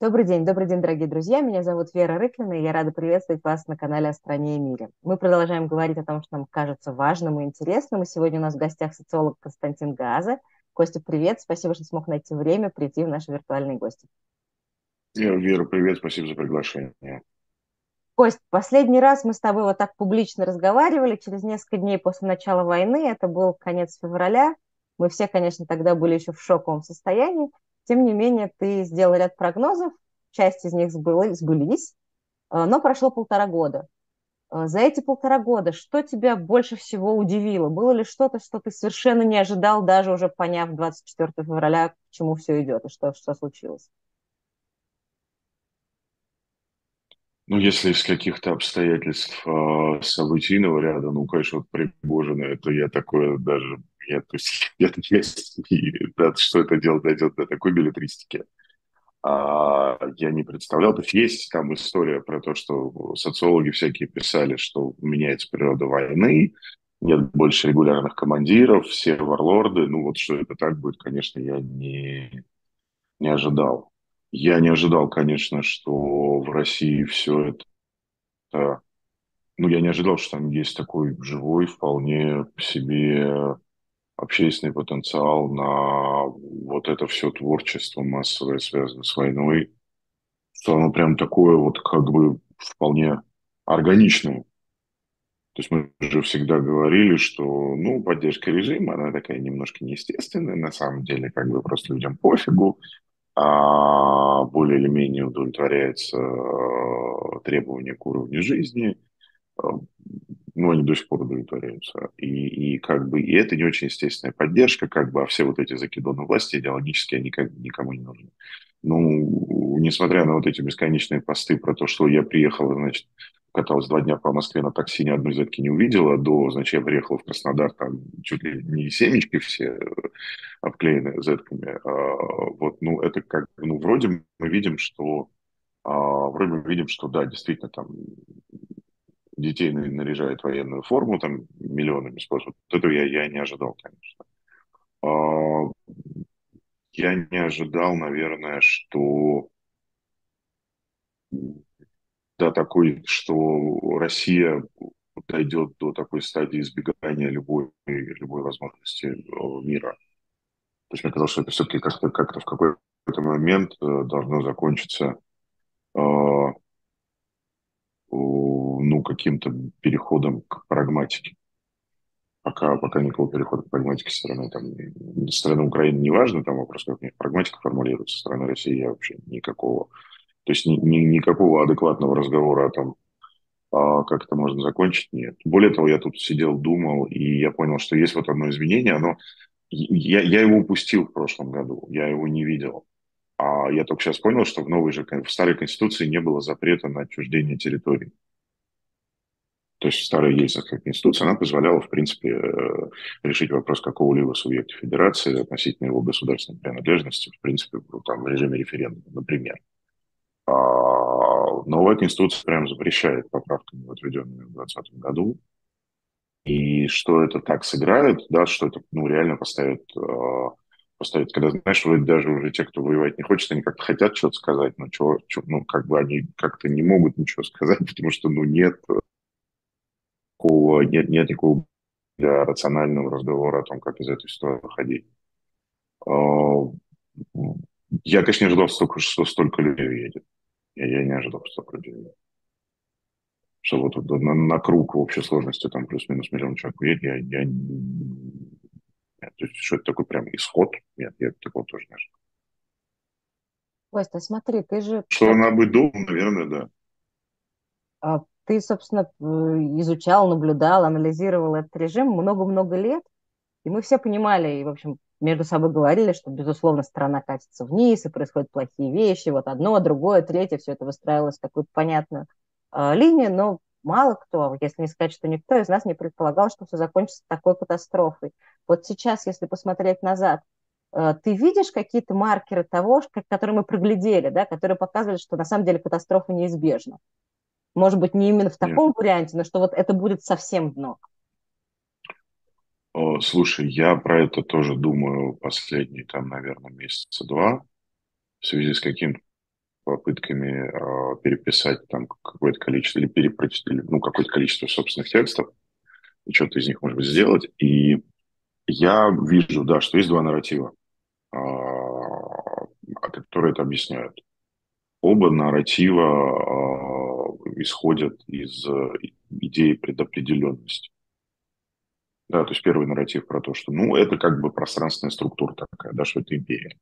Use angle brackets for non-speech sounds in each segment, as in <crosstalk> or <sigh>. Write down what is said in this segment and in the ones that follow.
Добрый день, добрый день, дорогие друзья. Меня зовут Вера Рыклина, и я рада приветствовать вас на канале «О стране и мире». Мы продолжаем говорить о том, что нам кажется важным и интересным. И сегодня у нас в гостях социолог Константин Газа. Костя, привет. Спасибо, что смог найти время прийти в наши виртуальные гости. Вера, привет. Спасибо за приглашение. Кость, последний раз мы с тобой вот так публично разговаривали через несколько дней после начала войны. Это был конец февраля. Мы все, конечно, тогда были еще в шоковом состоянии. Тем не менее, ты сделал ряд прогнозов, часть из них сбылись, э, но прошло полтора года. Э, за эти полтора года что тебя больше всего удивило? Было ли что-то, что ты совершенно не ожидал, даже уже поняв 24 февраля, к чему все идет и что, что случилось? Ну, если из каких-то обстоятельств э, событийного ряда, ну, конечно, вот Пригожина, это я такое даже я, то есть, <laughs> я, я, да, что это дело дойдет до такой билетристики. А, я не представлял. То есть есть там история про то, что социологи всякие писали, что меняется природа войны, нет больше регулярных командиров, все варлорды. Ну вот что это так будет, конечно, я не, не ожидал. Я не ожидал, конечно, что в России все это... Ну, я не ожидал, что там есть такой живой, вполне по себе общественный потенциал на вот это все творчество массовое, связанное с войной, что оно прям такое вот как бы вполне органичное. То есть мы же всегда говорили, что, ну, поддержка режима, она такая немножко неестественная, на самом деле, как бы просто людям пофигу, а более или менее удовлетворяется э, требования к уровню жизни, ну, они до сих пор удовлетворяются. И, и как бы и это не очень естественная поддержка, как бы, а все вот эти закидоны власти идеологически, они как никому не нужны. Ну, несмотря на вот эти бесконечные посты про то, что я приехал, значит, каталась два дня по Москве на такси, ни одной зетки не увидела, до, значит, я приехал в Краснодар, там чуть ли не семечки все обклеены зетками. А, вот, ну, это как, ну, вроде мы видим, что а, вроде мы видим, что да, действительно там детей наряжают военную форму там миллионами способов. Этого я, я не ожидал, конечно. А, я не ожидал, наверное, что да, такой, что Россия дойдет до такой стадии избегания любой, любой возможности э, мира. То есть мне казалось, что это все-таки как-то как в какой-то момент э, должно закончиться э, ну, каким-то переходом к прагматике. Пока, пока никакого перехода к прагматике со стороны, там, со стороны Украины не важно, там вопрос, как прагматика формулируется, со стороны России я вообще никакого. То есть ни, ни, никакого адекватного разговора о том, а, как это можно закончить, нет. Более того, я тут сидел, думал, и я понял, что есть вот одно изменение, оно... Я, я его упустил в прошлом году, я его не видел. А я только сейчас понял, что в новой же, в старой конституции не было запрета на отчуждение территорий. То есть старая Ельцинская конституция, она позволяла, в принципе, э, решить вопрос какого-либо субъекта федерации относительно его государственной принадлежности, в принципе, там, в режиме референдума, например. А новая конституция прям запрещает поправками, отведенными в 2020 году. И что это так сыграет, да, что это ну, реально поставит э, поставить, когда, знаешь, вроде даже уже те, кто воевать не хочет, они как-то хотят что-то сказать, но чего, чего, ну, как бы они как-то не могут ничего сказать, <laughs> потому что, ну, нет такого, нет, нет никакого для рационального разговора о том, как из этой ситуации выходить. А, я, конечно, не ожидал, столько, что столько людей едет. Я, я не ожидал, что столько людей едет. Что вот на, на круг в общей сложности там плюс-минус миллион человек уедет, я, я нет, то есть, что это такой прям исход? Нет, я такого тоже не ожидал. Костя, смотри, ты же... Что она будет дома, наверное, да. Ты, собственно, э, изучал, наблюдал, анализировал этот режим много-много лет, и мы все понимали, и, в общем, между собой говорили, что, безусловно, страна катится вниз, и происходят плохие вещи, вот одно, другое, третье, все это выстраивалось в какую-то понятную э, линию, но мало кто, если не сказать, что никто из нас не предполагал, что все закончится такой катастрофой. Вот сейчас, если посмотреть назад, э, ты видишь какие-то маркеры того, которые мы проглядели, да, которые показывали, что на самом деле катастрофа неизбежна? Может быть, не именно в таком Нет. варианте, но что вот это будет совсем дно. Слушай, я про это тоже думаю последние, там, наверное, месяца два, в связи с каким попытками э, переписать там какое-то количество или перепрочитать, ну, какое-то количество собственных текстов, и что-то из них, может быть, сделать. И я вижу, да, что есть два нарратива, э, которые это объясняют. Оба нарратива э, исходят из э, идеи предопределенности. Да, то есть первый нарратив про то, что, ну, это как бы пространственная структура такая, да, что это империя.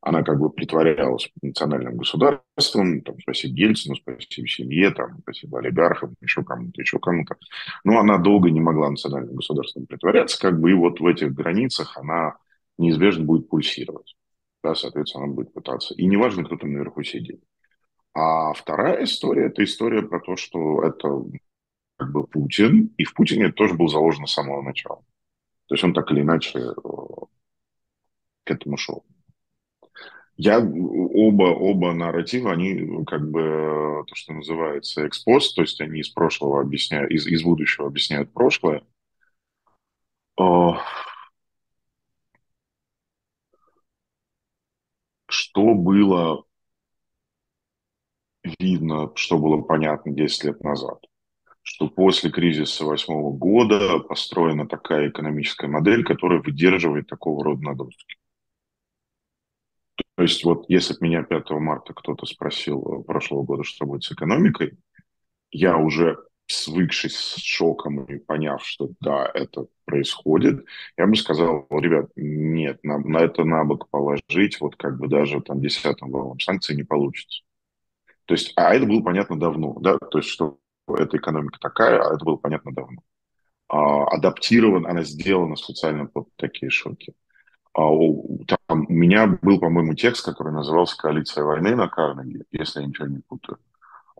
Она как бы притворялась национальным государством, там, спасибо Ельцину, спасибо семье, там, спасибо олигархам, еще кому-то, еще кому-то. Но она долго не могла национальным государством притворяться, как бы, и вот в этих границах она неизбежно будет пульсировать. Да, соответственно, она будет пытаться. И неважно, кто там наверху сидит. А вторая история – это история про то, что это как бы Путин, и в Путине это тоже был заложено с самого начала. То есть он так или иначе э, к этому шел. Я оба, оба нарратива, они как бы то, что называется экспост, то есть они из прошлого объясняют, из, из будущего объясняют прошлое. Что было видно, что было понятно 10 лет назад? что после кризиса восьмого года построена такая экономическая модель, которая выдерживает такого рода нагрузки. То есть вот если бы меня 5 марта кто-то спросил э, прошлого года, что будет с экономикой, я уже свыкшись с шоком и поняв, что да, это происходит, я бы сказал, ребят, нет, на, на это на бок положить, вот как бы даже там десятым валом санкций не получится. То есть, а это было понятно давно, да, то есть, что эта экономика такая, а это было понятно давно. А, адаптирован, она сделана специально под такие шоки. А, там, у меня был, по-моему, текст, который назывался «Коалиция войны» на Карнеге, если я ничего не путаю.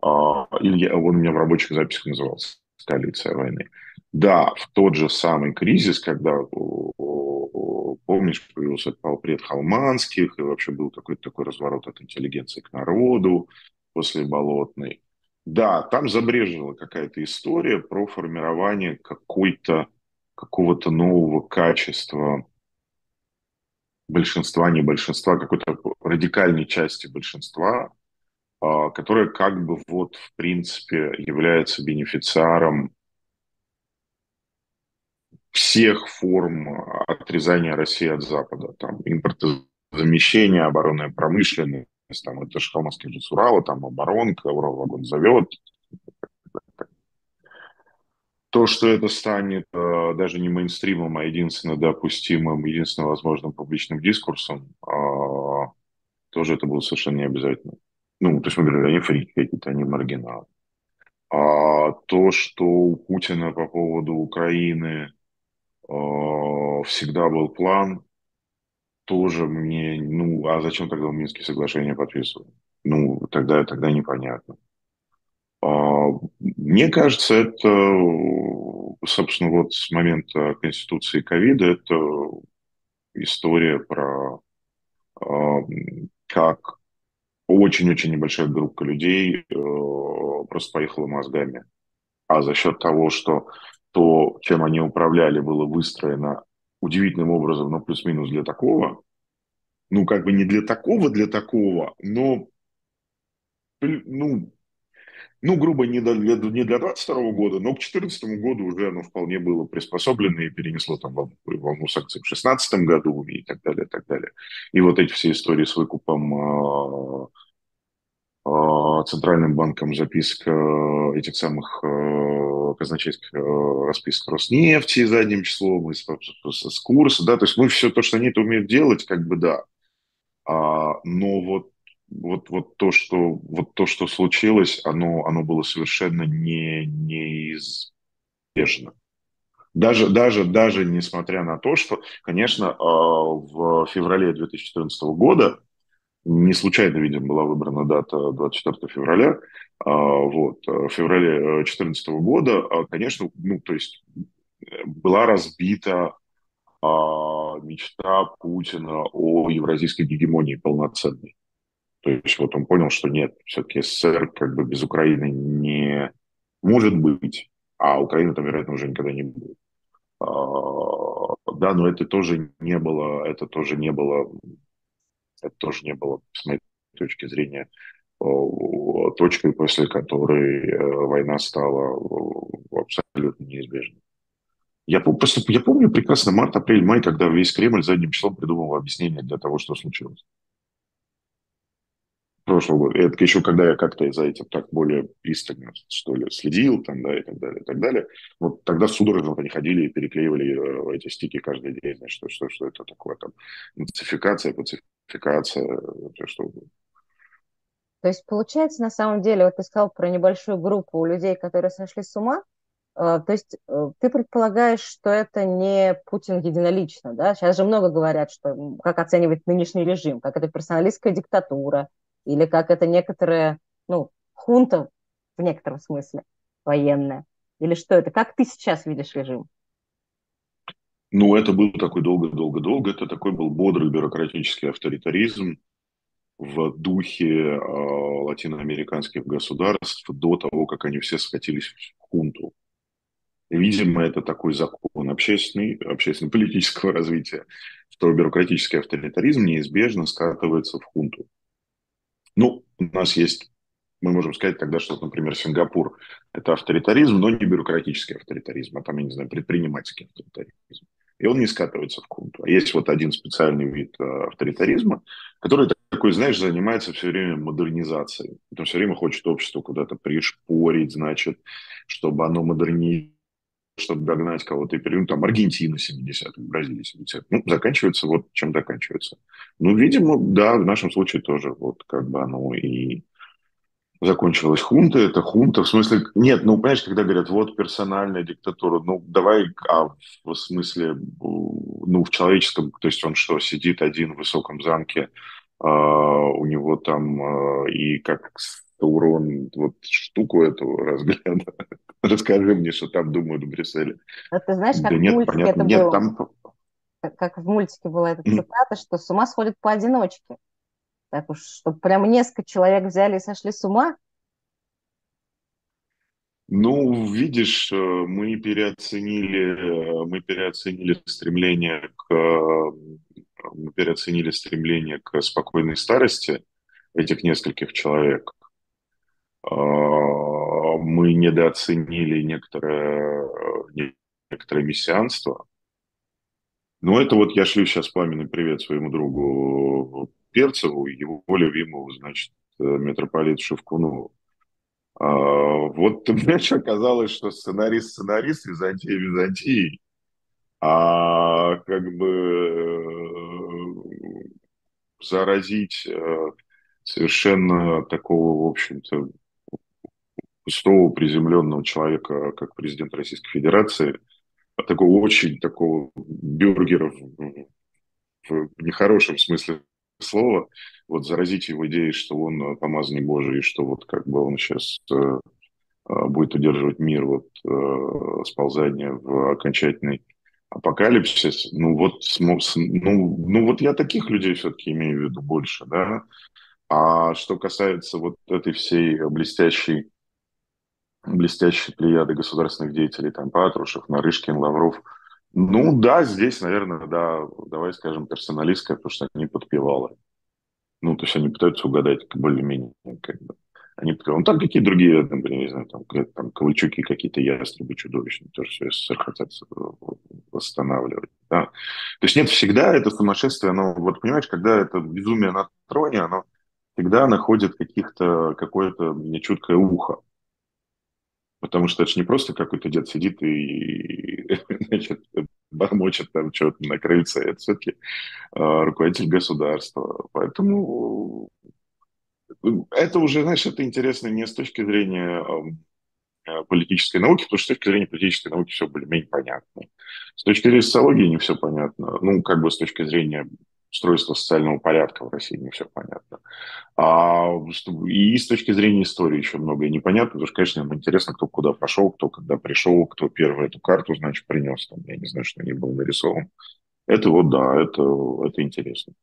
А, или я, он у меня в рабочих записях назывался «Коалиция войны». Да, в тот же самый кризис, когда, помнишь, появился полпред Халманских, и вообще был какой-то такой разворот от интеллигенции к народу после Болотной. Да, там забрежила какая-то история про формирование какой-то какого-то нового качества большинства, не большинства, какой-то радикальной части большинства, а, которая как бы вот в принципе является бенефициаром всех форм отрезания России от Запада. Там импортозамещение, оборонная промышленность, там это же Холмовский же там оборонка, Урал зовет. То, что это станет э, даже не мейнстримом, а единственно допустимым, единственно возможным публичным дискурсом, э, тоже это было совершенно не обязательно. Ну, то есть мы говорили, они фрики какие-то, они маргиналы. А то, что у Путина по поводу Украины э, всегда был план, тоже мне, ну, а зачем тогда Минские соглашения подписывать? Ну, тогда, тогда непонятно. А, мне кажется, это, собственно, вот с момента конституции ковида, это история про а, как очень-очень небольшая группа людей э, просто поехала мозгами. А за счет того, что то, чем они управляли, было выстроено удивительным образом, но плюс-минус для такого, ну, как бы не для такого, для такого, но, ну, ну, грубо, не для, не для 22 года, но к 2014 году уже оно вполне было приспособлено и перенесло там волну, волну санкций в 2016 году и так далее, и так далее. И вот эти все истории с выкупом а, Центральным банком записка этих самых а, казначейских расписок Роснефти задним числом, и с, с, с курса, да, то есть мы все то, что они это умеют делать, как бы да. А, но вот вот, вот, то, что, вот то, что случилось, оно, оно было совершенно не, неизбежно. Даже, даже, даже несмотря на то, что, конечно, в феврале 2014 года не случайно, видимо, была выбрана дата 24 февраля. А, вот, в феврале 2014 года, а, конечно, ну, то есть была разбита а, мечта Путина о евразийской гегемонии полноценной. То есть вот он понял, что нет, все-таки СССР как бы без Украины не может быть, а Украина там, вероятно, уже никогда не будет. Да, но это тоже не было, это тоже не было это тоже не было, с моей точки зрения, точкой, после которой война стала абсолютно неизбежной. Я, просто, я помню прекрасно март, апрель, май, когда весь Кремль задним числом придумывал объяснение для того, что случилось прошлого года. Это еще когда я как-то за этим так более пристально, что ли, следил, там, да, и так далее, и так далее. Вот тогда судорожно они ходили и переклеивали э, эти стики каждый день, значит, что, что, что это такое, там, нацификация, пацификация, что То есть, получается, на самом деле, вот ты сказал про небольшую группу людей, которые сошли с ума, э, то есть э, ты предполагаешь, что это не Путин единолично, да? Сейчас же много говорят, что как оценивать нынешний режим, как это персоналистская диктатура, или как это некоторые, ну, хунта в некотором смысле военная, или что это? Как ты сейчас видишь режим? Ну, это был такой долго-долго-долго, это такой был бодрый бюрократический авторитаризм в духе э, латиноамериканских государств до того, как они все скатились в хунту. Видимо, это такой закон общественный, общественно-политического <laughs> развития, что бюрократический авторитаризм неизбежно скатывается в хунту. Ну, у нас есть, мы можем сказать тогда, что, например, Сингапур – это авторитаризм, но не бюрократический авторитаризм, а там, я не знаю, предпринимательский авторитаризм. И он не скатывается в кунту. А есть вот один специальный вид э, авторитаризма, который такой, знаешь, занимается все время модернизацией. Он все время хочет общество куда-то пришпорить, значит, чтобы оно модернизировалось чтобы догнать кого-то и перейти, ну, там, Аргентина 70-х, Бразилия 70-х. Ну, заканчивается вот чем заканчивается. Ну, видимо, да, в нашем случае тоже вот как бы оно и закончилась хунта, это хунта, в смысле, нет, ну, понимаешь, когда говорят, вот персональная диктатура, ну, давай, а в смысле, ну, в человеческом, то есть он что, сидит один в высоком замке, а, у него там а, и как урон вот штуку эту разгляда. Расскажи мне, что там думают в Брюсселе. А ты знаешь, как да в нет, мультике понятно. это нет, было? Там... Как, как в мультике была эта цитата, что с ума сходят поодиночке. Так уж, чтобы прям несколько человек взяли и сошли с ума. Ну, видишь, э, мы переоценили, э, мы переоценили стремление к, э, мы переоценили стремление к спокойной старости этих нескольких человек. Мы недооценили некоторое, некоторое мессианство. Но это вот я шлю сейчас пламенный привет своему другу Перцеву, его любимому, значит, митрополиту Шевкунову. А, вот, <laughs> ты знаешь, оказалось, что сценарист сценарист Византии Византии, а как бы э, заразить э, совершенно такого, в общем-то, пустого, приземленного человека, как президент Российской Федерации, а такого очень такого бюргера в, в нехорошем смысле слова, вот заразить его идеей, что он помазанный Божий, и что вот как бы он сейчас э, э, будет удерживать мир вот э, сползания в окончательный апокалипсис, ну вот, ну, ну вот я таких людей все-таки имею в виду больше, да, а что касается вот этой всей блестящей блестящие плеяды государственных деятелей, там Патрушев, Нарышкин, Лавров. Ну да, здесь, наверное, да, давай скажем, персоналистская, потому что они подпевалы. Ну, то есть они пытаются угадать более-менее, как бы. Они подпевалы. Ну, там какие другие, например, не знаю, там, там Ковальчуки какие-то ястребы чудовищные, тоже все СССР хотят восстанавливать. Да. То есть нет, всегда это сумасшествие, оно, вот понимаешь, когда это безумие на троне, оно всегда находит каких-то, какое-то нечуткое ухо. Потому что это же не просто какой-то дед сидит и, <laughs> значит, бормочет там что-то на крыльце. Это все-таки э, руководитель государства. Поэтому это уже, знаешь, это интересно не с точки зрения э, политической науки, потому что с точки зрения политической науки все более-менее понятно. С точки зрения социологии не все понятно. Ну, как бы с точки зрения устройства социального порядка в России не все понятно. А, и с точки зрения истории еще многое непонятно, потому что, конечно, нам интересно, кто куда пошел, кто когда пришел, кто первый эту карту, значит, принес. Там, я не знаю, что не был нарисован. Это вот, да, это, это интересно.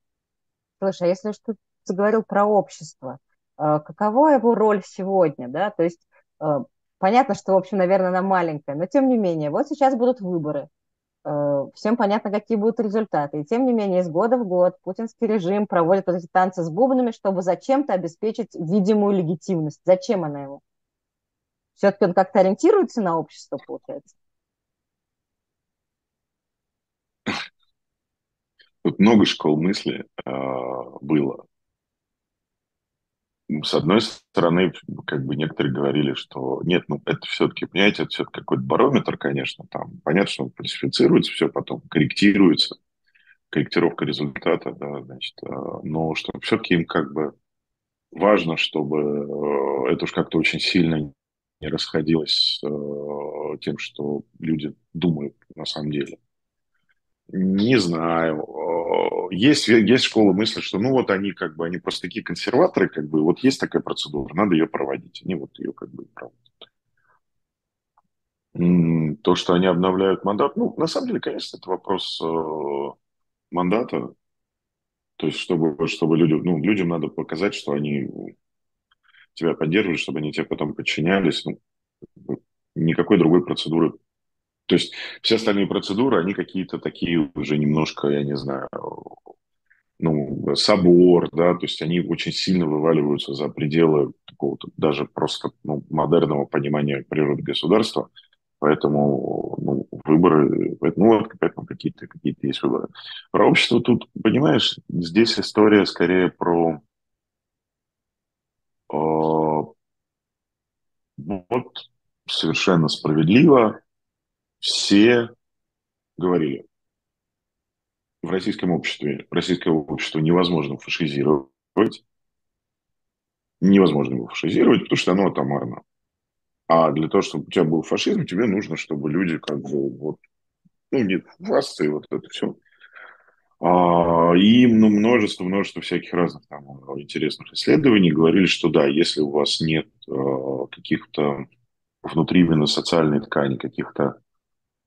Слушай, а если что ты заговорил про общество, э, каково его роль сегодня, да? То есть э, понятно, что, в общем, наверное, она маленькая, но тем не менее, вот сейчас будут выборы. Э, всем понятно, какие будут результаты. И тем не менее, из года в год путинский режим проводит вот эти танцы с бубнами, чтобы зачем-то обеспечить видимую легитимность. Зачем она ему? Все-таки он как-то ориентируется на общество, получается? Тут много школ мысли э, было. С одной стороны, как бы некоторые говорили, что нет, ну это все-таки, понимаете, это все-таки какой-то барометр, конечно, там понятно, что он фальсифицируется, все потом корректируется, корректировка результата, да, значит, э, но что все-таки им как бы важно, чтобы э, это уж как-то очень сильно не расходилось с э, тем, что люди думают на самом деле. Не знаю. Есть, есть школа мысли, что ну вот они как бы, они просто такие консерваторы, как бы, вот есть такая процедура, надо ее проводить. Они вот ее как бы проводят. То, что они обновляют мандат, ну, на самом деле, конечно, это вопрос э, мандата. То есть, чтобы, чтобы люди, ну, людям надо показать, что они тебя поддерживают, чтобы они тебе потом подчинялись. Ну, никакой другой процедуры. То есть все остальные процедуры, они какие-то такие уже немножко, я не знаю, ну, собор, да, то есть они очень сильно вываливаются за пределы какого-то даже просто ну, модерного понимания природы государства. Поэтому ну, выборы, ну вот поэтому какие-то какие есть выборы. Про общество тут, понимаешь, здесь история скорее про вот совершенно справедливо все говорили, в российском обществе, российское общество невозможно фашизировать, невозможно его фашизировать, потому что оно атомарно. А для того, чтобы у тебя был фашизм, тебе нужно, чтобы люди как бы вот, ну, не и вот это все. А, и ну, множество, множество всяких разных там интересных исследований говорили, что да, если у вас нет э, каких-то внутри именно социальной ткани, каких-то э,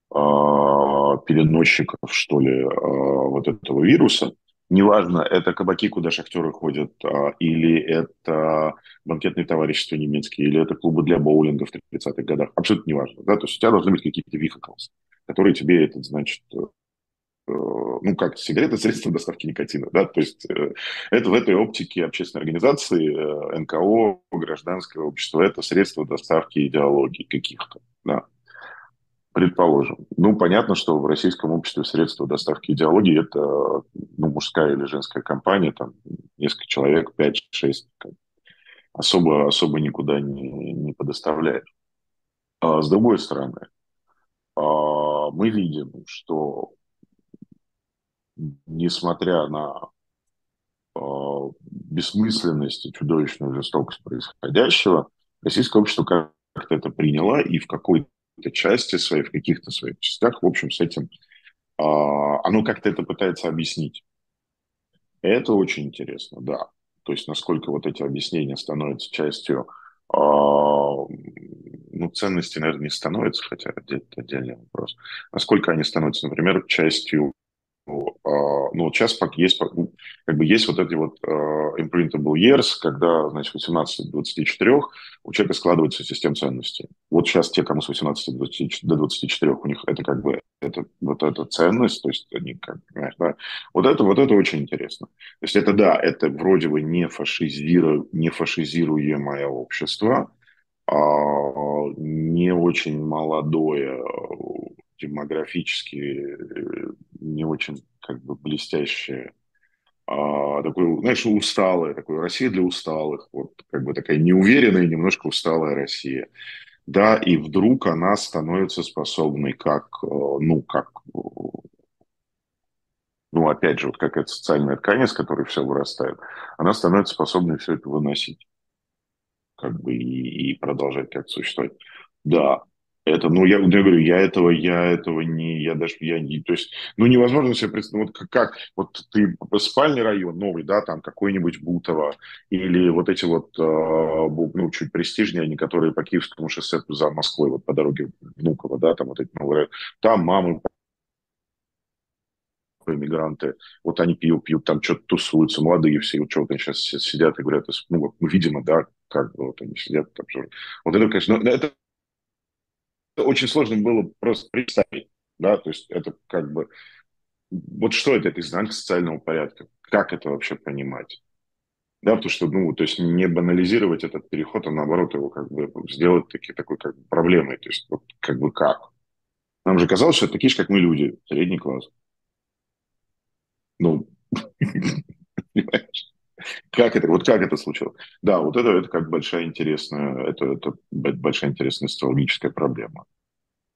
переносчиков, что ли, э, вот этого вируса, неважно, это кабаки, куда шахтеры ходят, э, или это банкетные товарищества немецкие, или это клубы для боулинга в 30-х годах, абсолютно неважно, да, то есть у тебя должны быть какие-то vehicles, которые тебе этот, значит, Э, ну, как сигареты, <laughs> средства доставки никотина, да, то есть э, это в этой оптике общественной организации, э, НКО, гражданское общество, это средства доставки идеологии каких-то, да, предположим. Ну, понятно, что в российском обществе средства доставки идеологии это ну, мужская или женская компания, там несколько человек, 5-6, особо, особо никуда не, не подоставляет. А с другой стороны, а, мы видим, что несмотря на э, бессмысленность и чудовищную жестокость происходящего, российское общество как-то это приняло и в какой-то части своей, в каких-то своих частях, в общем, с этим э, оно как-то это пытается объяснить. Это очень интересно, да. То есть насколько вот эти объяснения становятся частью э, ну, ценности, наверное, не становятся, хотя это отдельный вопрос. Насколько они становятся, например, частью а, ну, вот сейчас есть, как бы есть вот эти вот uh, imprintable years, когда, значит, 18 до 24 у человека складывается система ценностей. Вот сейчас те, кому с 18 до 24, до 24 у них это как бы это, вот эта ценность, то есть они как, понимаешь, да, вот это, вот это очень интересно. То есть это, да, это вроде бы не, фашизиру, не фашизируемое общество, а не очень молодое демографически э, не очень как бы блестящее, а такой, знаешь, усталая, такой Россия для усталых, вот как бы такая неуверенная, немножко усталая Россия. Да, и вдруг она становится способной как, э, ну, как, ну, опять же, вот какая-то социальная ткань, с которой все вырастает, она становится способной все это выносить, как бы, и, и продолжать как существовать. Да, это, ну, я, я говорю, я этого, я этого не, я даже, я не, то есть, ну, невозможно себе представить, вот как, вот ты спальный район новый, да, там какой-нибудь Бутово, или вот эти вот, э, ну, чуть престижнее, они, которые по Киевскому шоссе за Москвой, вот по дороге Внуково, да, там вот эти новые, там мамы, иммигранты, вот они пьют, пьют, там что-то тусуются, молодые все, вот что-то сейчас сидят и говорят, ну, вот, ну, видимо, да, как бы вот они сидят там, вот это, конечно, ну, это очень сложно было просто представить. Да, то есть это как бы... Вот что это, это изнанка социального порядка? Как это вообще понимать? Да, потому что, ну, то есть не банализировать этот переход, а наоборот его как бы сделать таки, такой как бы проблемой. То есть вот как бы как? Нам же казалось, что такие же, как мы люди, средний класс. Ну, <laughs> понимаешь? Как это, вот как это случилось? Да, вот это, это как большая интересная, это, это большая интересная социологическая проблема.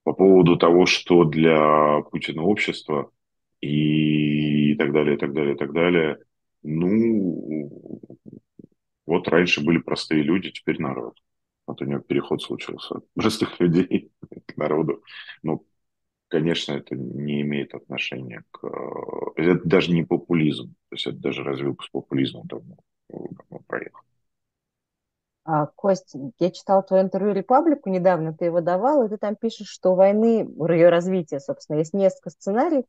По поводу того, что для Путина общество и так далее, и так далее, и так далее, ну, вот раньше были простые люди, теперь народ. Вот у него переход случился <laughs> простых людей к народу. Ну, конечно, это не имеет отношения к... Э, это даже не популизм. То есть это даже развилка с популизмом давно, давно проехал. А, Кость, я читала твое интервью «Репаблику» недавно, ты его давал, и ты там пишешь, что войны, ее развития, собственно, есть несколько сценариев,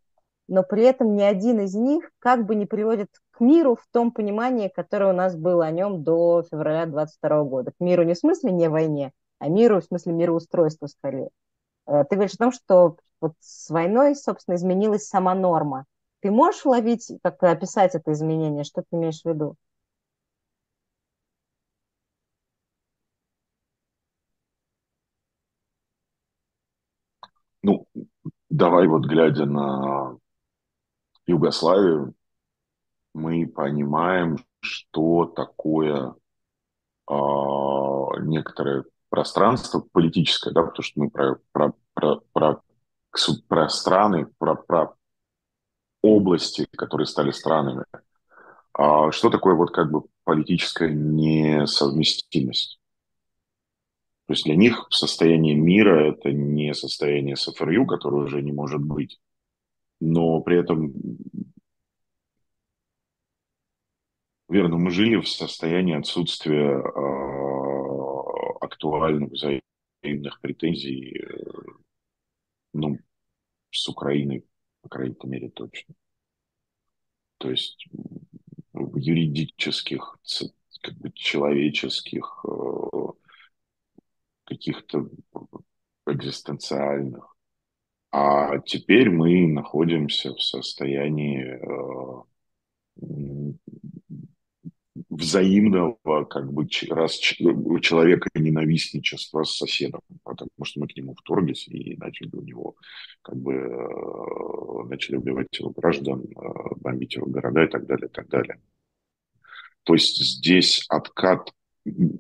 но при этом ни один из них как бы не приводит к миру в том понимании, которое у нас было о нем до февраля 22 года. К миру не в смысле не войне, а миру в смысле мироустройства скорее. Э, ты говоришь о том, что вот с войной, собственно, изменилась сама норма. Ты можешь уловить, как описать это изменение? Что ты имеешь в виду? Ну, давай вот глядя на Югославию, мы понимаем, что такое э, некоторое пространство политическое, да, потому что мы про, про, про, про, про страны, про, про области, которые стали странами. А что такое вот как бы политическая несовместимость? То есть для них состояние мира – это не состояние СФРЮ, которое уже не может быть, но при этом, верно, мы жили в состоянии отсутствия э, актуальных взаимных претензий, э, ну, с Украиной, по крайней мере, точно. То есть юридических, как бы человеческих, э, каких-то экзистенциальных. А теперь мы находимся в состоянии э, взаимного как бы раз человека ненавистничества с соседом, потому что мы к нему вторглись и начали у него как бы э, начали убивать его граждан, э, бомбить его города и так далее, и так далее. То есть здесь откат,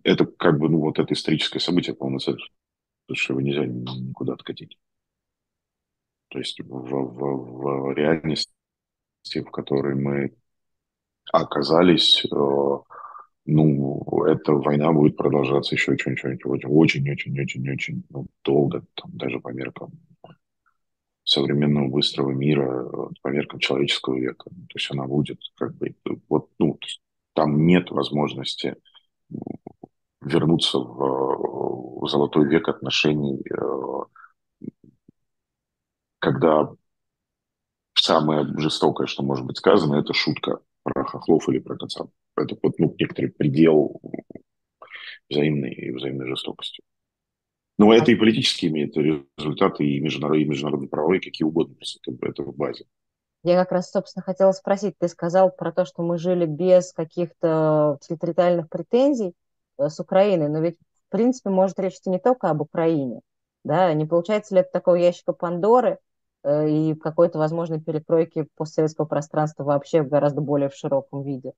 это как бы, ну, вот это историческое событие полноценно, что его нельзя никуда откатить. То есть в, в, в реальности, в которой мы оказались, э, ну, эта война будет продолжаться еще очень-очень, очень-очень-очень-очень ну, долго, там, даже по меркам современного быстрого мира, по меркам человеческого века. То есть она будет как бы, вот, ну, там нет возможности вернуться в, в золотой век отношений, э, когда самое жестокое, что может быть сказано, это шутка про хохлов или про конца. Это вот, ну, некоторый предел взаимной, взаимной жестокости. Но это и политически имеет результаты, и международные, и международные правовые, какие угодно, это, это в базе. Я как раз, собственно, хотела спросить, ты сказал про то, что мы жили без каких-то территориальных претензий э, с Украиной, но ведь, в принципе, может речь идти не только об Украине, да, не получается ли это такого ящика Пандоры, и какой-то возможной перекройки постсоветского пространства вообще в гораздо более в широком виде?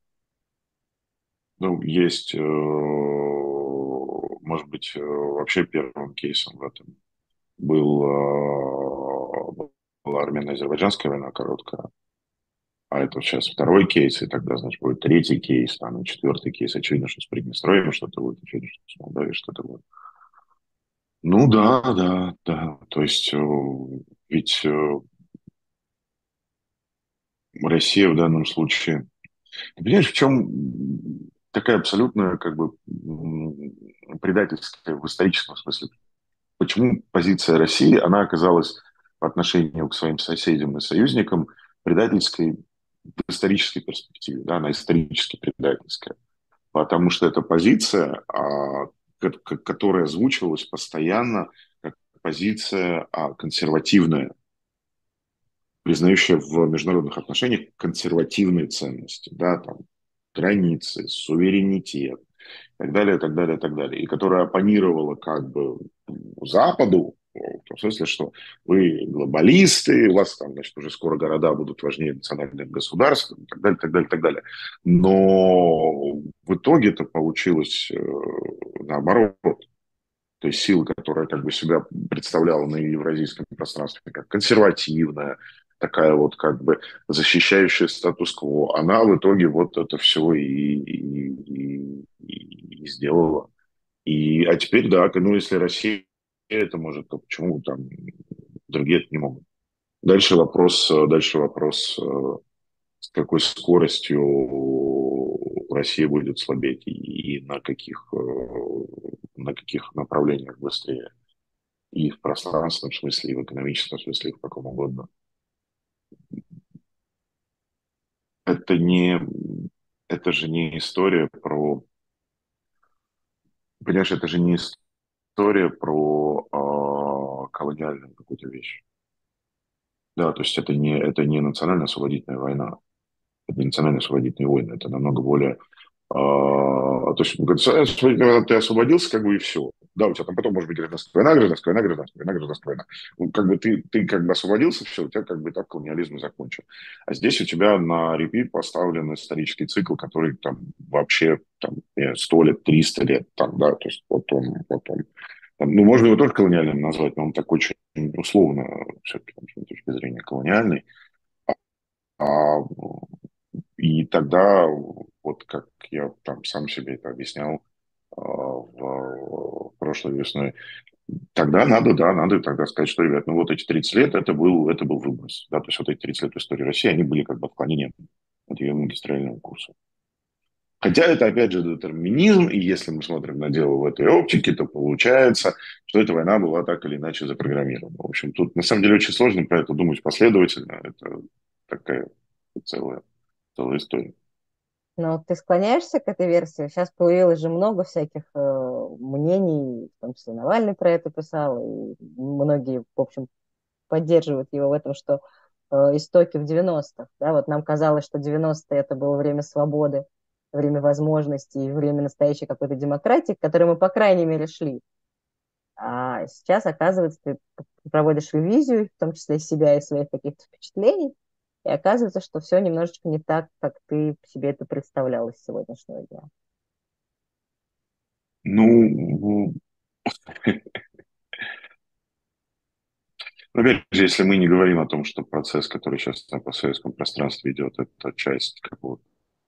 Ну, есть, э, может быть, э, вообще первым кейсом в этом был, была армяно-азербайджанская война короткая, а это сейчас второй кейс, и тогда, значит, будет третий кейс, там, и четвертый кейс. Очевидно, что с Приднестровьем что-то будет, очевидно, что с Молдавией что-то будет. Ну да, да, да. То есть ведь э, Россия в данном случае... Ты понимаешь, в чем такая абсолютно как бы предательская в историческом смысле? Почему позиция России, она оказалась по отношению к своим соседям и союзникам предательской в исторической перспективе, да, она исторически предательская. Потому что эта позиция, а, которая озвучивалась постоянно позиция а, консервативная, признающая в международных отношениях консервативные ценности, да, там, границы, суверенитет, и так далее, и так далее, и так далее, и которая оппонировала как бы Западу, в том смысле, что вы глобалисты, у вас там, значит, уже скоро города будут важнее национальных государств, и так далее, и так далее, и так далее. Но в итоге это получилось э, наоборот. То есть сила, которая как бы себя представляла на евразийском пространстве как консервативная, такая вот как бы защищающая статус-кво, она в итоге вот это все и, и, и, и сделала. И, а теперь, да, ну если Россия это может, то почему там другие это не могут? Дальше вопрос, дальше вопрос, с какой скоростью Россия будет слабеть и, на каких, на каких направлениях быстрее. И в пространственном смысле, и в экономическом смысле, и в каком угодно. это не, это же не история про, понимаешь, это же не история про э, колониальную какую-то вещь. Да, то есть это не, это не национально-освободительная война, это не национально-освободительные войны, это намного более а, то есть ты освободился, как бы и все. Да, у тебя там потом может быть гражданская война, гражданская война, гражданская война, гражданская. Ну, как бы ты, ты как бы освободился, все, у тебя как бы так колониализм закончен. А здесь у тебя на репит поставлен исторический цикл, который там вообще там, сто лет, триста лет, там, да, то есть вот он, вот он там, ну, можно его тоже колониальным назвать, но он такой очень условно, все-таки, с точки зрения колониальный. А, и тогда, вот как я там сам себе это объяснял э, в, в прошлой весной, тогда надо, да, надо тогда сказать, что, ребят, ну вот эти 30 лет, это был, это был выброс. Да, то есть вот эти 30 лет истории России, они были как бы отклонением от ее магистрального курса. Хотя это, опять же, детерминизм, и если мы смотрим на дело в этой оптике, то получается, что эта война была так или иначе запрограммирована. В общем, тут на самом деле очень сложно про это думать последовательно. Это такая целая целая история. Но ты склоняешься к этой версии? Сейчас появилось же много всяких э, мнений, в том числе Навальный про это писал, и многие, в общем, поддерживают его в этом, что э, истоки в 90-х. Да? Вот нам казалось, что 90-е это было время свободы, время возможностей, время настоящей какой-то демократии, к которой мы, по крайней мере, шли. А сейчас, оказывается, ты проводишь ревизию, в том числе себя и своих каких-то впечатлений, и оказывается, что все немножечко не так, как ты себе это представляла с сегодняшнего дня. Ну, опять же, если мы не говорим о том, что процесс, который сейчас на постсоветском пространстве идет, это часть какого-то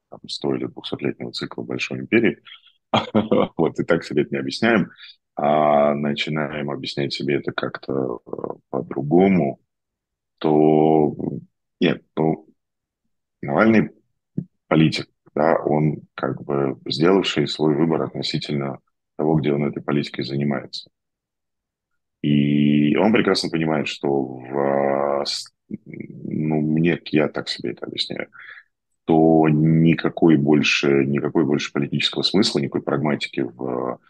там, 100 или 200-летнего цикла Большой империи, <laughs> вот и так себе это не объясняем, а начинаем объяснять себе это как-то э, по-другому, то нет, ну, Навальный политик, да, он как бы сделавший свой выбор относительно того, где он этой политикой занимается. И он прекрасно понимает, что в, ну, мне, я так себе это объясняю, то никакой больше, никакой больше политического смысла, никакой прагматики в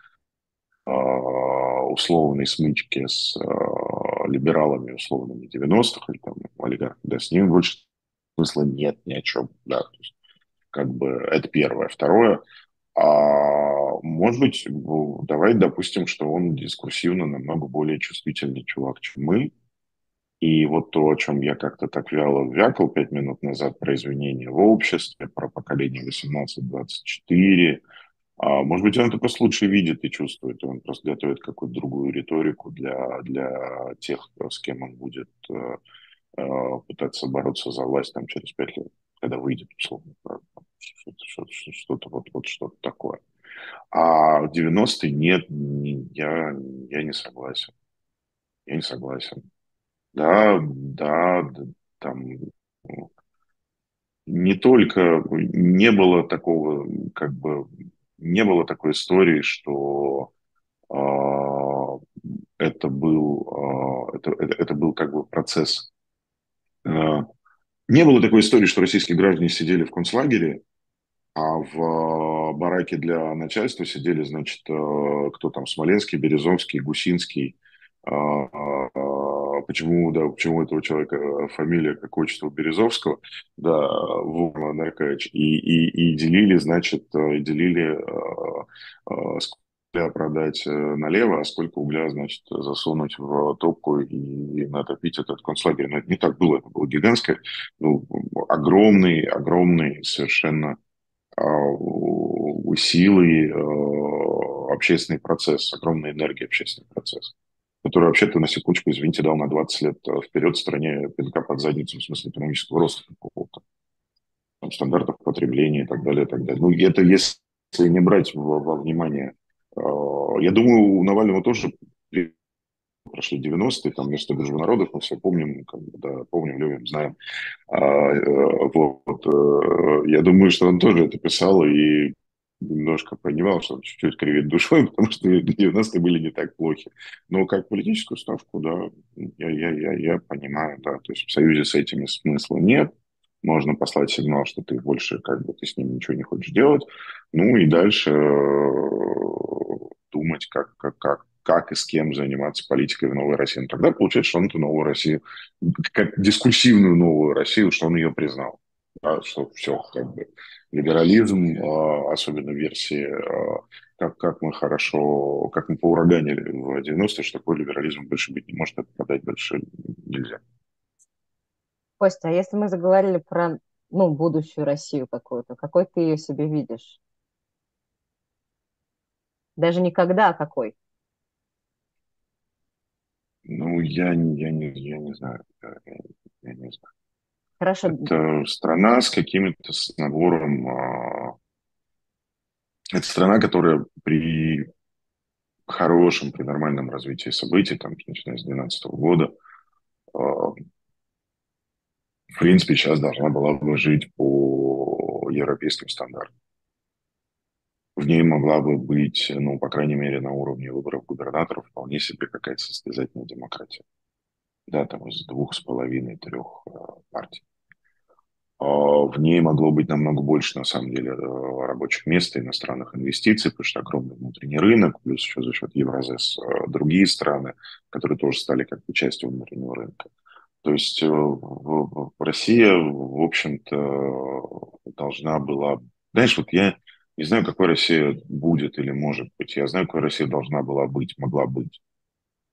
э, условной смычке с э, либералами условными 90-х олигархами, да, с ними больше смысла нет ни о чем, да, то есть, как бы это первое. Второе, а, может быть, давай допустим, что он дискурсивно намного более чувствительный чувак, чем мы, и вот то, о чем я как-то так вяло вякал пять минут назад про извинения в обществе, про поколение 18-24, а, может быть, он это просто лучше видит и чувствует, и он просто готовит какую-то другую риторику для, для тех, с кем он будет э, пытаться бороться за власть там, через пять лет, когда выйдет, условно, что-то, что-то, вот, вот что-то такое. А в 90-е нет, не, я, я не согласен. Я не согласен. Да, да, там ну, не только не было такого как бы не было такой истории, что э, это был э, это, это, это был как бы процесс. Э, не было такой истории, что российские граждане сидели в концлагере, а в бараке для начальства сидели, значит, кто там, Смоленский, Березовский, Гусинский, почему, да, почему этого человека э, фамилия, как отчество Березовского, да, Вова Наркаевич, и, и, и делили, значит, э, делили, угля продать налево, а сколько угля, значит, засунуть в топку и натопить этот концлагерь. Но это не так было, это было гигантское, ну, огромный, огромный совершенно силы общественный процесс, огромная энергия общественный процесс который вообще-то, на секундочку, извините, дал на 20 лет э, вперед стране пинка под задницу в смысле экономического роста какого-то, стандартов потребления и так далее, и так далее. Ну, это если не брать во, во внимание. Э, я думаю, у Навального тоже прошли 90-е, там место дружбы народов, мы все помним, как да, помним, любим, знаем. А, э, вот, я думаю, что он тоже это писал и немножко понимал, что он чуть-чуть кривит душой, <laughs> потому что 90-е были не так плохи. Но как политическую ставку, да, я, я, я, я понимаю, да, то есть в союзе с этими смысла нет, можно послать сигнал, что ты больше как бы ты с ним ничего не хочешь делать, ну и дальше э, думать, как, как, как, как и с кем заниматься политикой в Новой России. Но тогда получается, что он эту Новую Россию, как дискуссивную Новую Россию, что он ее признал. Да, что все, как бы, либерализм, а, особенно в версии, а, как, как мы хорошо, как мы поураганили в 90-е, что такой либерализм больше быть не может, это продать больше нельзя. Костя, а если мы заговорили про ну, будущую Россию какую-то, какой ты ее себе видишь? Даже никогда, а какой? Ну, я, я, не, я не знаю. Я, я не знаю. Хорошо. Это страна с каким-то с набором... А, это страна, которая при хорошем, при нормальном развитии событий, там, начиная с 2012 года, а, в принципе, сейчас должна была бы жить по европейским стандартам. В ней могла бы быть, ну, по крайней мере, на уровне выборов губернаторов вполне себе какая-то состязательная демократия. Да, там из двух с половиной-трех а, партий. А, в ней могло быть намного больше, на самом деле, э, рабочих мест, иностранных инвестиций, потому что огромный внутренний рынок, плюс еще за счет Евразес э, другие страны, которые тоже стали как бы частью внутреннего рынка. То есть э, Россия, в общем-то, должна была... Знаешь, вот я не знаю, какой Россия будет или может быть. Я знаю, какой Россия должна была быть, могла быть.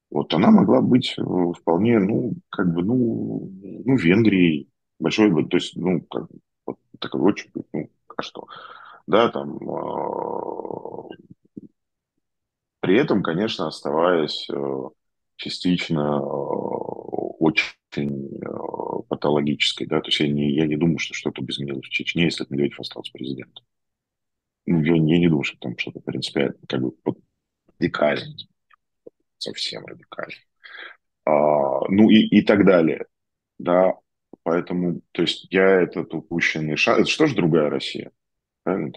Вот она могла быть вполне, ну, как бы, ну, ну Венгрией, большой, то есть, ну, как, вот такой очень, ну, а что, да, там, э, при этом, конечно, оставаясь э, частично э, очень э, патологической, да, то есть я не, я не думаю, что что-то изменилось в Чечне, если Медведев остался президентом. Ну, я, я не думаю, что там что-то принципиально, как бы, радикально, совсем радикально. А, ну и, и так далее, да, Поэтому, то есть я этот упущенный шанс... Это что же другая Россия? Правильно?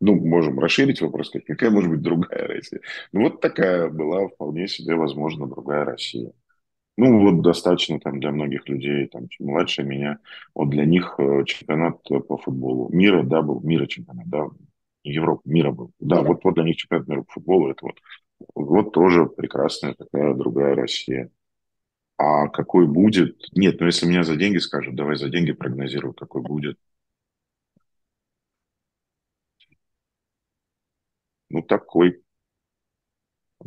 Ну, можем расширить вопрос, какая может быть другая Россия? Ну, вот такая была вполне себе, возможно, другая Россия. Ну, вот достаточно там для многих людей, там, младше меня, вот для них э, чемпионат по футболу мира, да, был, мира чемпионат, да, Европа, мира был. Да, вот, вот для них чемпионат мира по футболу, это вот, вот тоже прекрасная такая другая Россия. А какой будет? Нет, ну если меня за деньги скажут, давай за деньги прогнозируй, какой будет. Ну, такой.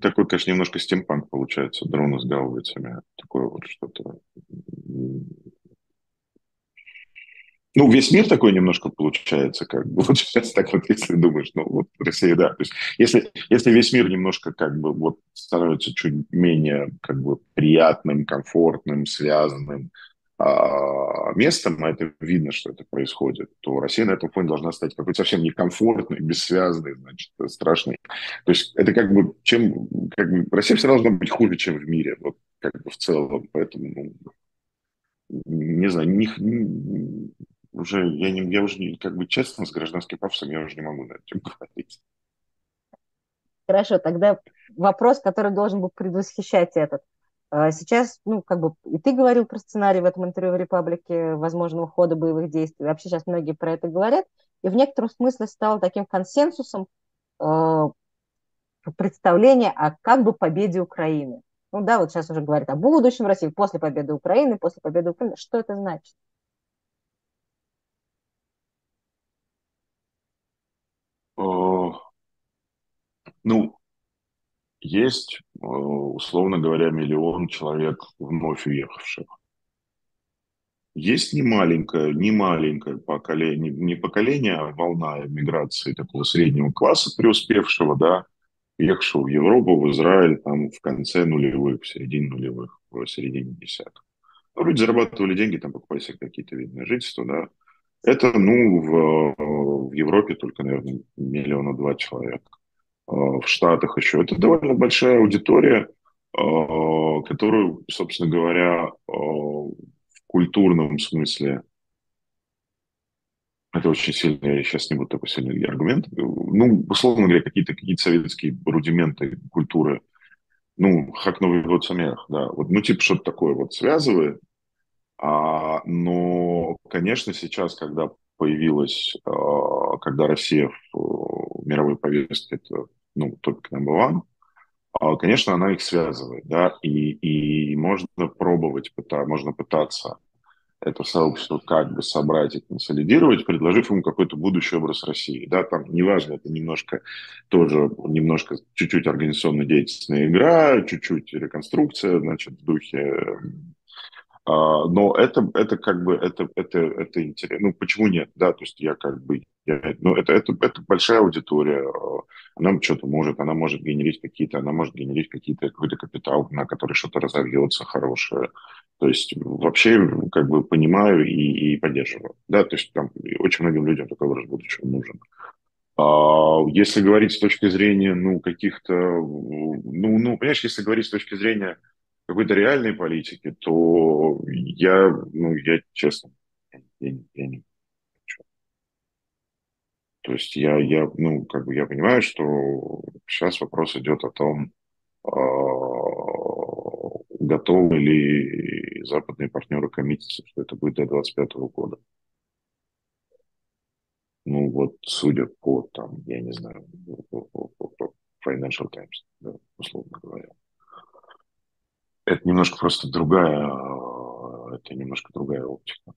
Такой, конечно, немножко стимпанк получается, дроны с гаубицами. Такое вот что-то ну, весь мир такой немножко получается, как бы, <laughs> вот сейчас так вот, если думаешь, ну, вот Россия, да, то есть если, если весь мир немножко как бы вот становится чуть менее как бы приятным, комфортным, связанным а, местом, а это видно, что это происходит, то Россия на этом фоне должна стать какой-то совсем некомфортной, бессвязной, значит, страшной. То есть это как бы, чем, как бы, Россия все должна быть хуже, чем в мире, вот как бы в целом, поэтому, ну, не знаю, не, уже, я, не, я уже, не, как бы честно, с гражданским пафосом я уже не могу на этим <laughs> говорить. Хорошо, тогда вопрос, который должен был предвосхищать этот. А, сейчас, ну, как бы, и ты говорил про сценарий в этом интервью в «Репаблике» возможного хода боевых действий. Вообще сейчас многие про это говорят. И в некотором смысле стало таким консенсусом э, представление о как бы победе Украины. Ну да, вот сейчас уже говорят о будущем России, после победы Украины, после победы Украины. Что это значит? Ну, есть, условно говоря, миллион человек вновь уехавших. Есть не маленькое, не маленькое поколение, не поколение, а волна миграции такого среднего класса преуспевшего, да, ехавшего в Европу, в Израиль там в конце нулевых, в середине нулевых, в середине десятых. Ну, люди зарабатывали деньги, там покупали себе какие-то видные жительства, да. Это, ну, в, в Европе только, наверное, миллиона два человек. А, в Штатах еще. Это довольно большая аудитория, а, которую, собственно говоря, а, культурном смысле это очень сильный, я сейчас не буду такой сильный аргумент. Ну, условно говоря, какие-то какие советские рудименты культуры, ну, как Новый год самих, да, вот, ну, типа что-то такое вот связывает. А, но, конечно, сейчас, когда появилась, когда Россия в, в мировой повестке, это, ну, только number one, а, конечно, она их связывает, да, и, и можно пробовать, можно пытаться это сообщество как бы собрать и консолидировать, предложив ему какой-то будущий образ России. Да, там, неважно, это немножко тоже, немножко, чуть-чуть организационно-деятельная игра, чуть-чуть реконструкция, значит, в духе но это, это как бы, это, это, это интересно. Ну, почему нет, да, то есть я как бы, я, ну, это, это, это большая аудитория, а, она что-то может, она может генерить какие-то, она может генерить какие-то, какой-то капитал, на который что-то разовьется хорошее. То есть вообще как бы понимаю и, и поддерживаю. Да, то есть там очень многим людям такой образ будущего нужен. А если говорить с точки зрения, ну, каких-то, ну, ну, понимаешь, если говорить с точки зрения какой-то реальной политики, то я, ну, я честно, я, я не хочу. То есть я, я, ну, как бы я понимаю, что сейчас вопрос идет о том, а, готовы ли западные партнеры коммититься, что это будет до 2025 года. Ну вот, судя по, там, я не знаю, по, Financial Times, да, условно говоря это немножко просто другая, э, это немножко другая оптика.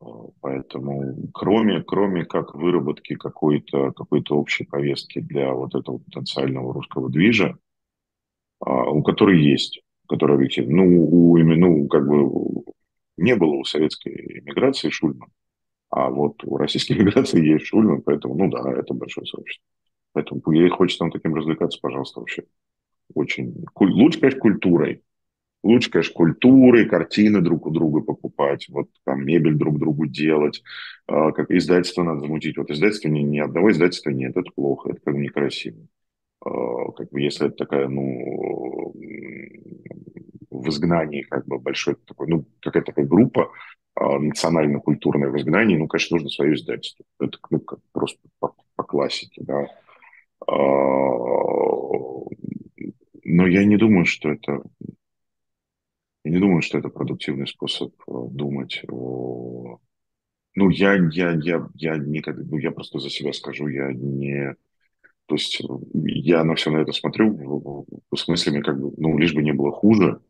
Э, поэтому кроме, кроме как выработки какой-то какой общей повестки для вот этого потенциального русского движа, а, у которой есть, которая объективно, ну, у, ну, как бы не было у советской иммиграции Шульман, а вот у российской <laughs> иммиграции есть Шульман, поэтому, ну да, это большое сообщество. Поэтому, если хочется там таким развлекаться, пожалуйста, вообще очень... Лучше, конечно, культурой. Лучше, конечно, культурой, картины друг у друга покупать, вот там мебель друг другу делать, э, как издательство надо замутить. Вот издательства ни, ни одного издательства нет, это плохо, это как бы некрасиво. Э, как бы если это такая, ну, в изгнании как бы большой такой, ну, какая-то такая группа э, национально-культурная в изгнании, ну, конечно, нужно свое издательство. Это ну, как просто по, по классике, да. Но я не думаю, что это... Я не думаю, что это продуктивный способ э, думать о... Ну, я, я, я, я никогда... Ну, я просто за себя скажу, я не... То есть я на все на это смотрю с мыслями, как бы, ну, лишь бы не было хуже,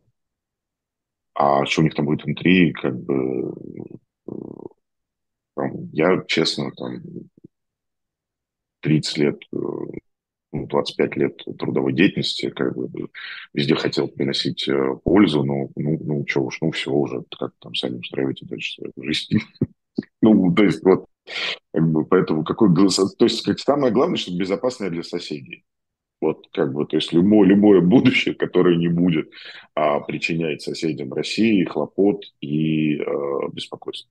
а что у них там будет внутри, как бы... Э, там, я, честно, там 30 лет э, 25 лет трудовой деятельности, как бы везде хотел приносить э, пользу, но ну, ну что уж, ну все уже, как там сами устраиваете дальше свою жизнь. <laughs> Ну, то есть вот, как бы, поэтому какой то есть как самое главное, чтобы безопасное для соседей. Вот как бы, то есть любое, любое будущее, которое не будет а, причинять соседям России хлопот и э, беспокойство.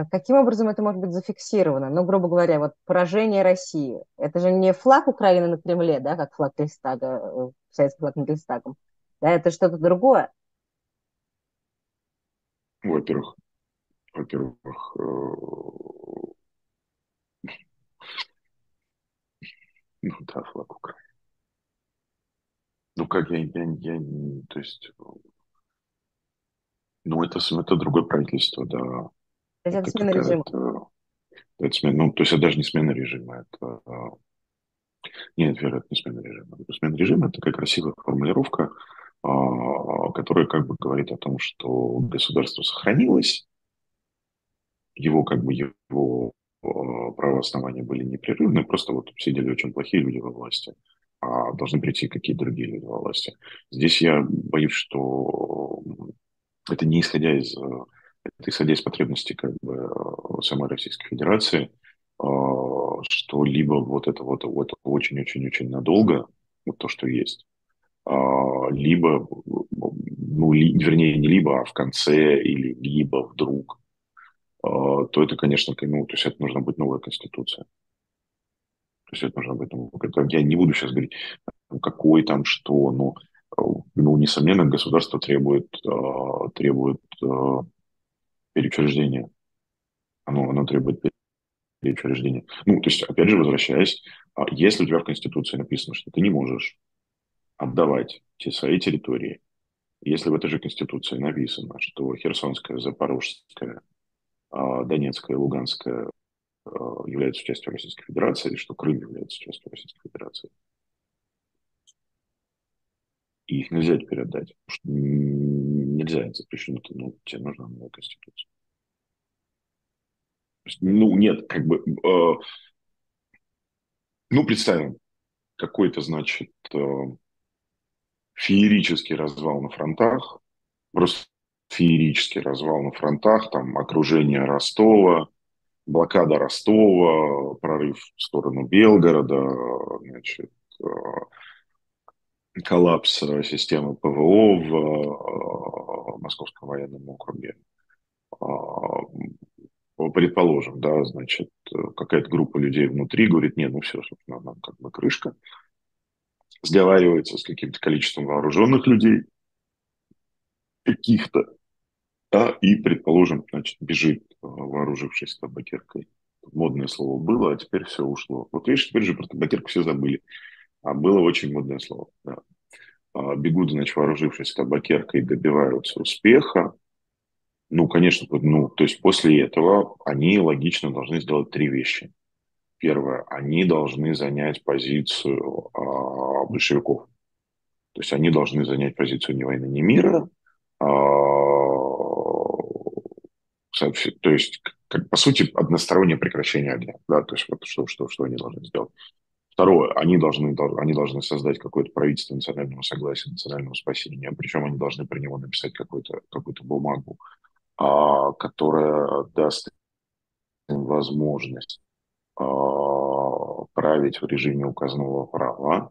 А каким образом это может быть зафиксировано? Ну, грубо говоря, вот поражение России. Это же не флаг Украины на Кремле, да, как флаг Рейхстага, э, советский флаг над Рейхстагом. Да, это что-то другое. Во-первых, во-первых, э, ну да, флаг Украины. Ну как я, я, я, то есть, ну это, это другое правительство, да. Есть это, это смена режима. Это, это смена, ну, то есть это даже не смена режима, это Нет, Вера, это не смена режима. Смена режима – это такая красивая формулировка, а, которая как бы говорит о том, что государство сохранилось, его как бы его а, права основания были непрерывны, просто вот сидели очень плохие люди во власти, а должны прийти какие-то другие люди во власти. Здесь я боюсь, что это не исходя из, это исходя из потребностей как бы самой Российской Федерации, а, что либо вот это вот, вот очень-очень-очень надолго, вот то, что есть, а, либо, ну, ли, вернее, не либо, а в конце, или либо вдруг, а, то это, конечно, ну, то есть это нужно быть новая конституция. То есть это нужно быть новая. Я не буду сейчас говорить, какой там что, но, ну, несомненно, государство требует, требует переучреждения. Оно, оно требует учреждения. Ну, то есть, опять же, возвращаясь, а если у тебя в Конституции написано, что ты не можешь отдавать те свои территории, если в этой же Конституции написано, что Херсонская, Запорожская, а, Донецкая, Луганская а, являются частью Российской Федерации, что Крым является частью Российской Федерации, и их нельзя теперь отдать. Нельзя, запрещено, ну, тебе нужна новая Конституция. Ну, нет, как бы... Э, ну, представим, какой-то, значит, э, феерический развал на фронтах, просто феерический развал на фронтах, там окружение Ростова, блокада Ростова, прорыв в сторону Белгорода, значит, э, коллапс системы ПВО в э, Московском военном округе, э, предположим, да, значит, какая-то группа людей внутри говорит, нет, ну все, собственно, нам как бы крышка, сговаривается с каким-то количеством вооруженных людей, каких-то, да, и, предположим, значит, бежит, э, вооружившись табакеркой. Модное слово было, а теперь все ушло. Вот видишь, теперь же про табакерку все забыли. А было очень модное слово. Да. А, бегут, значит, вооружившись табакеркой, добиваются успеха, ну, конечно, ну, то есть после этого они логично должны сделать три вещи. Первое, они должны занять позицию а, большевиков. То есть они должны занять позицию ни войны, ни мира. А, то есть, как, по сути, одностороннее прекращение огня. Да? То есть вот что, что, что они должны сделать. Второе, они должны, они должны создать какое-то правительство национального согласия, национального спасения. Причем они должны при него написать какую-то какую бумагу, а, которая даст им возможность а, править в режиме указанного права.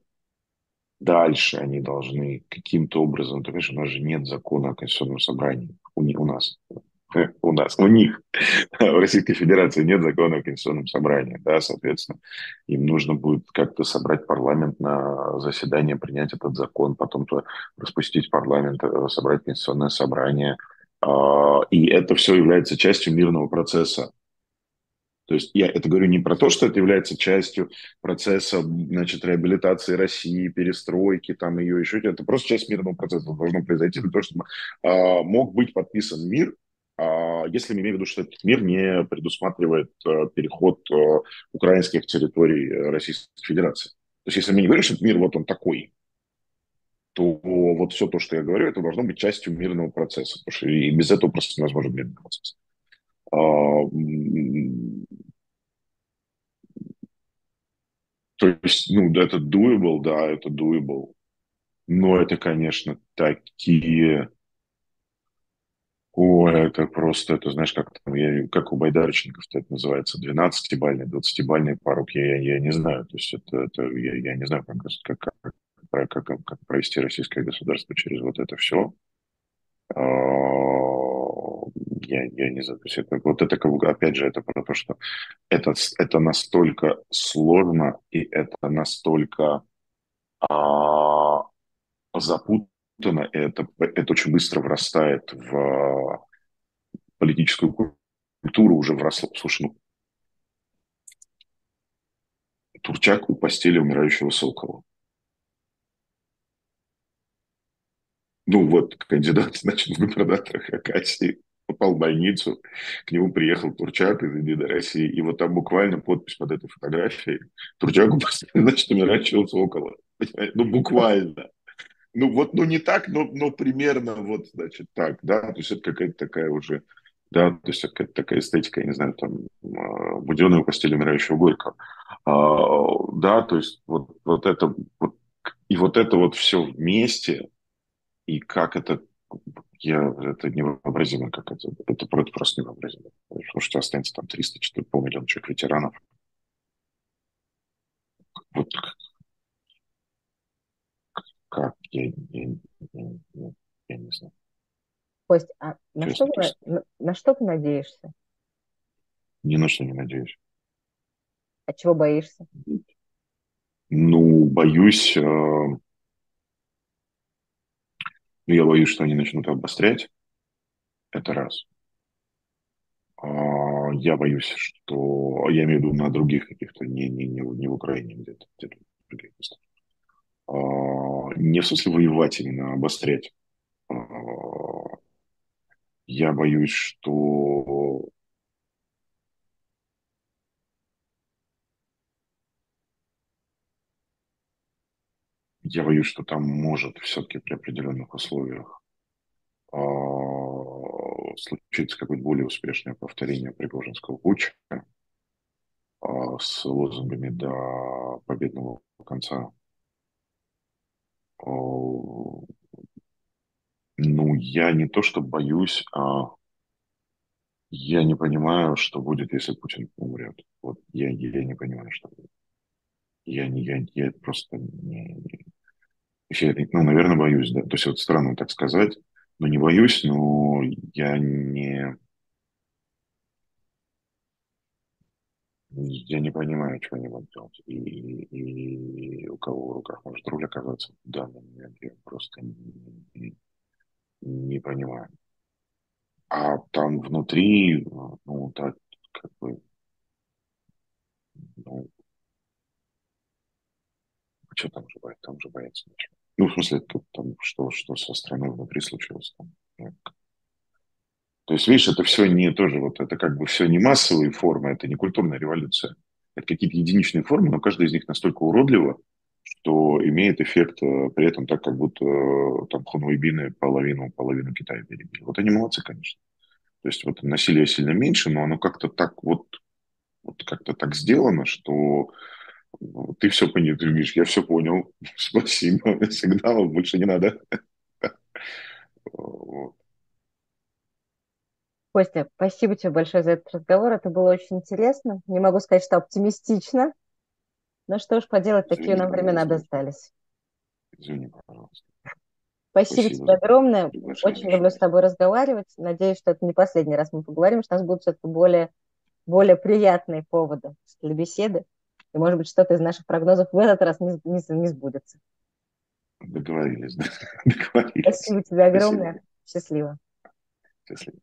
Дальше они должны каким-то образом, ты понимаешь, у нас же нет закона о Конституционном собрании. У, у нас. <laughs> У нас, у них. <laughs> В Российской Федерации нет закона о Конституционном собрании. Да, соответственно, им нужно будет как-то собрать парламент на заседание, принять этот закон, потом то распустить парламент, э, собрать Конституционное собрание – а, и это все является частью мирного процесса. То есть я это говорю не про то, что это является частью процесса значит, реабилитации России, перестройки, там ее еще. Это просто часть мирного процесса должно произойти для того, чтобы э, мог быть подписан мир, если мы имеем в виду, что этот мир не предусматривает э, переход э, украинских территорий Российской Федерации. То есть если мы не говорим, что этот мир вот он такой, то вот все то, что я говорю, это должно быть частью мирного процесса, потому что и без этого просто невозможен мирный процесс. А, то есть, ну, это doable, да, это doable. Но это, конечно, такие... Ой, это просто, это знаешь, как там, я, как у байдарочников это называется, 12-бальный, 20-бальный порог, я, я, я не знаю, то есть это, это я, я не знаю, как, как, как, как, как провести российское государство через вот это все. А, я, я не знаю, то есть это, вот это, опять же, это про то, что это, это настолько сложно и это настолько а, запутано, и это, это очень быстро врастает в политическую культуру, уже вросло. Слушай, ну, Турчак у постели умирающего Сокола. ну вот, кандидат, <laughs> значит, в губернаторы Хакасии, попал в больницу, к нему приехал Турчак из «Единой России», и вот там буквально подпись под этой фотографией. Турчаку <laughs> значит, умирать человек около. Ну, буквально. Ну, вот, ну, не так, но, но примерно вот, значит, так, да, то есть это какая-то такая уже, да, то есть какая-то такая эстетика, я не знаю, там, а, Буденного постели умирающего Горького. А, да, то есть вот, вот это, вот, и вот это вот все вместе, и как это я, это невообразимо, как это, это просто невообразимо. Потому что останется там 300, 400, полмиллиона человек ветеранов. Вот как, я, я, я, я, не знаю. Кость, а на что, вы, на, на что ты надеешься? Ни на что не надеюсь. А чего боишься? Ну, боюсь, э, ну, я боюсь, что они начнут обострять. Это раз. А, я боюсь, что... Я имею в виду на других каких-то, не, не, не, не в Украине где-то. где других местах. А, не в смысле воевать именно, а обострять. А, я боюсь, что я боюсь, что там может все-таки при определенных условиях э, случиться какое-то более успешное повторение Пригожинского путча с лозунгами до победного конца. Ну, я не то что боюсь, а я не понимаю, что будет, если Путин умрет. Вот я, я не понимаю, что будет. Я, не, я, я просто не, я, ну, наверное, боюсь, да. То есть вот странно так сказать, но не боюсь, но я не... Я не понимаю, что они будут делать. И, и, и у кого в руках может руль оказаться в данный момент, я просто не, не, понимаю. А там внутри, ну, так, как бы, ну, что там же боится? Там же бояться ничего. Ну, в смысле, тут там, что, что со страной внутри случилось. Там, есть, видишь, это все не тоже, вот это как бы все не массовые формы, это не культурная революция. Это какие-то единичные формы, но каждая из них настолько уродлива, что имеет эффект э, при этом так, как будто э, там хунвейбины половину, половину Китая перебили. Вот они молодцы, конечно. То есть вот насилие сильно меньше, но оно как-то так вот, вот как-то так сделано, что ты все понял, ты видишь, я все понял. <laughs> Спасибо. Сигналов больше не надо. Костя, спасибо тебе большое за этот разговор. Это было очень интересно. Не могу сказать, что оптимистично. Но что ж поделать, Извини, такие нам времена достались. Извини, пожалуйста. Спасибо, Спасибо тебе огромное. Очень люблю с тобой разговаривать. Надеюсь, что это не последний раз мы поговорим, что у нас будут все-таки более, более приятные поводы для беседы. И, может быть, что-то из наших прогнозов в этот раз не, не, не сбудется. Договорились, да. <laughs> Договорились. Спасибо тебе огромное. Спасибо. Счастливо. Счастливо.